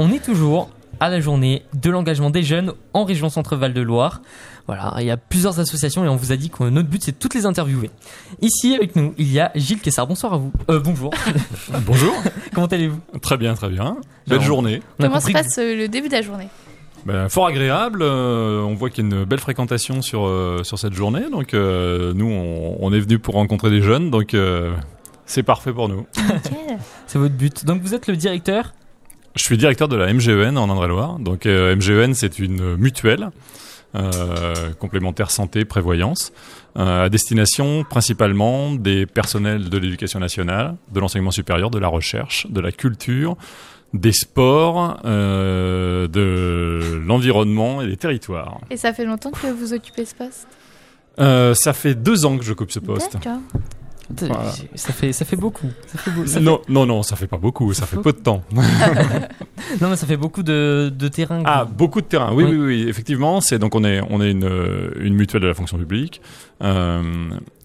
on est toujours à la journée de l'engagement des jeunes en région Centre-Val de Loire. Voilà, il y a plusieurs associations et on vous a dit que notre but c'est de toutes les interviewer. Ici avec nous, il y a Gilles Kessard. Bonsoir à vous. Euh, bonjour. Bonjour. Comment allez-vous? Très bien, très bien. Belle Alors, journée. Comment se que- passe euh, le début de la journée? Ben, fort agréable. euh, on voit qu'il y a une belle fréquentation sur euh, sur cette journée. Donc euh, nous, on, on est venu pour rencontrer des jeunes. Donc euh, c'est parfait pour nous. C'est votre but. Donc vous êtes le directeur Je suis directeur de la MGEN en Indre-et-Loire. Donc euh, MGEN, c'est une mutuelle euh, complémentaire santé prévoyance euh, à destination principalement des personnels de l'éducation nationale, de l'enseignement supérieur, de la recherche, de la culture, des sports, euh, de l'environnement et des territoires. Et ça fait longtemps que vous occupez ce poste? Ça fait deux ans que j'occupe ce poste. D'accord. Voilà. Ça fait ça fait beaucoup. Ça fait beau- ça fait- Non, non, non, ça fait pas beaucoup, ça fait peu de temps. Non mais ça fait beaucoup de, de terrain. Ah, beaucoup de terrain. Oui, Oui. oui, oui, effectivement. C'est donc on est on est une une mutuelle de la fonction publique. Euh,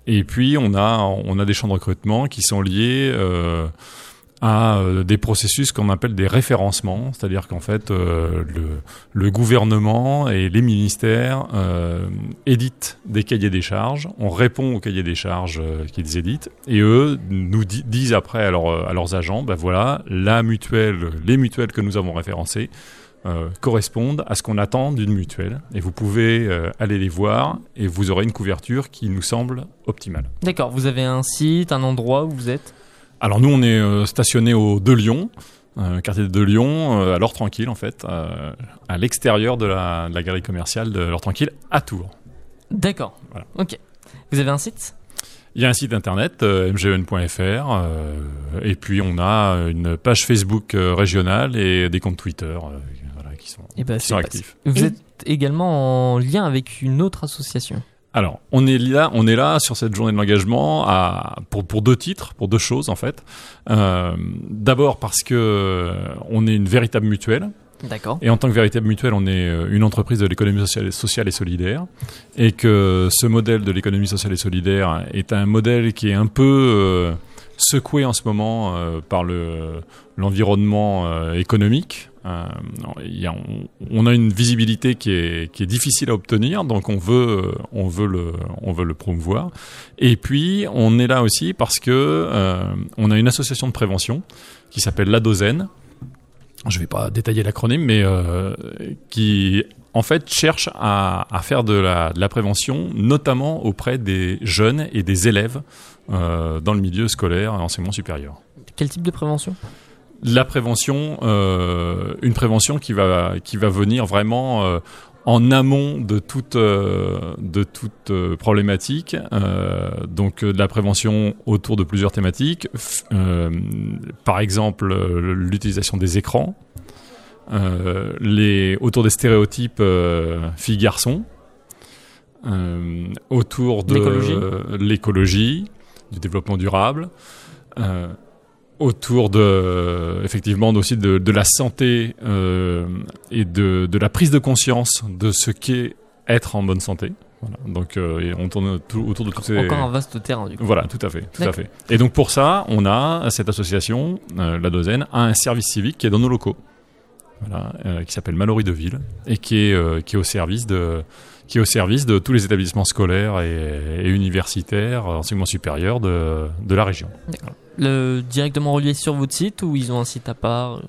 et puis on a on a des champs de recrutement qui sont liés euh, à euh, des processus qu'on appelle des référencements, c'est-à-dire qu'en fait euh, le gouvernement et les ministères euh, éditent des cahiers des charges. On répond aux cahiers des charges qu'ils éditent et eux nous di- disent après à, leurs- agents, ben voilà, la mutuelle, les mutuelles que nous avons référencées correspondent à ce qu'on attend d'une mutuelle. Et vous pouvez aller les voir et vous aurez une couverture qui nous semble optimale. D'accord. Vous avez un site, un endroit où vous êtes? Alors nous, on est euh, stationné au De Lyon, euh, quartier de Lyon, euh, à l'Or Tranquille en fait, euh, à l'extérieur de la, de la galerie commerciale de l'Or Tranquille, à Tours. D'accord. Voilà. Ok. Vous avez un site? Il y a un site internet, euh, mgen.fr, euh, et puis on a une page Facebook euh, régionale et des comptes Twitter euh, voilà, qui sont, Eh ben, qui sont actifs. Vous Et- êtes également en lien avec une autre association? Alors, on est là, on est là sur cette journée de l'engagement à, pour, pour deux titres, pour deux choses en fait. Euh, D'abord parce que on est une véritable mutuelle, D'accord. et en tant que véritable mutuelle, on est euh, une entreprise de l'économie sociale, sociale et solidaire, et que ce modèle de l'économie sociale et solidaire est un modèle qui est un peu euh, secoué en ce moment euh, par le l'environnement économique. Euh, on, a une visibilité qui est, difficile à obtenir, donc on veut, euh, on veut le, on veut le promouvoir. Et puis on est là aussi parce que euh, on a une association de prévention qui s'appelle l'ADOZEN. Je vais pas détailler l'acronyme, mais qui en fait cherche à, faire de la, prévention, notamment auprès des jeunes et des élèves dans le milieu scolaire et enseignement supérieur Quel type de prévention? La prévention, euh, une prévention qui va qui va venir vraiment euh, en amont de toute euh, de toute euh, problématique. Euh, donc de la prévention autour de plusieurs thématiques. Par exemple, l'utilisation des écrans, les autour des stéréotypes filles garçons, euh, autour de l'écologie, du développement durable. Autour de effectivement aussi de, de la santé euh, et de, de la prise de conscience de ce qu'est être en bonne santé. Voilà. Donc euh, et on tourne tout- autour de toutes ces Encore un vaste terrain du coup. voilà, tout à fait, tout à fait. Et donc pour ça, on a cette association, euh, la Dozaine, a un service civique qui est dans nos locaux, voilà, euh, qui s'appelle Mallory de Ville et qui est euh, qui est au service de qui est au service de tous les établissements scolaires et, et universitaires, enseignement supérieur de, de la région. Le, directement relié sur votre site ou ils ont un site à part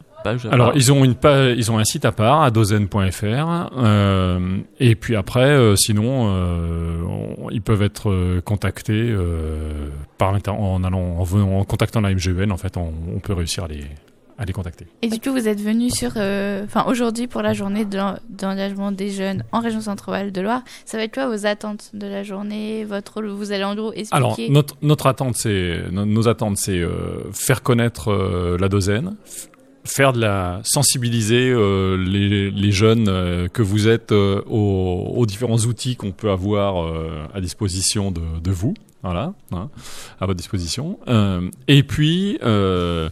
Alors ils ont une ils ont un site à part à dozen.fr euh, et puis après euh, sinon euh, on- ils peuvent être contactés par en allant en, en contactant la MGEN en fait on, on peut réussir à les à les contacter. Et du coup, vous êtes venu sur, euh, enfin aujourd'hui pour la journée de d'engagement des jeunes en région Centre-Val de Loire. Ça va être quoi vos attentes de la journée Votre rôle? Vous allez en gros expliquer. Alors notre notre attente c'est no- nos attentes c'est euh, faire connaître euh, la dozaine, f- faire de la sensibiliser euh, les, les jeunes euh, que vous êtes euh, aux, aux différents outils qu'on peut avoir euh, à disposition de, de vous. Voilà, hein, à votre disposition. Euh, et puis euh,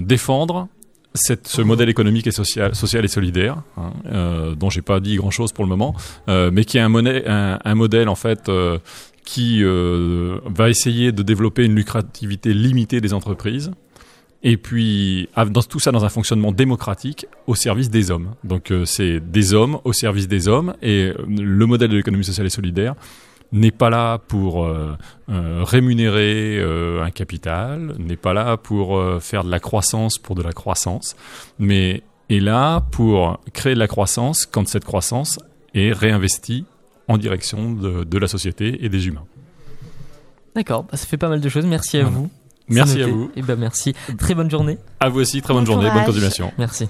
défendre cette, ce modèle économique et social, social et solidaire, hein, euh, dont j'ai pas dit grand chose pour le moment, euh, mais qui est un, monnaie, un, un modèle en fait euh, qui va essayer de développer une lucrativité limitée des entreprises et puis dans tout ça dans un fonctionnement démocratique au service des hommes. Donc euh, c'est des hommes au service des hommes et euh, le modèle de l'économie sociale et solidaire n'est pas là pour euh, euh, rémunérer un capital, n'est pas là pour faire de la croissance pour de la croissance, mais est là pour créer de la croissance quand cette croissance est réinvestie en direction de, de la société et des humains. D'accord, bah, ça fait pas mal de choses. Merci à Voilà. vous. Merci à vous. Et ben merci. Très bonne journée. À vous aussi, très bonne Bon journée, bonne continuation. Merci.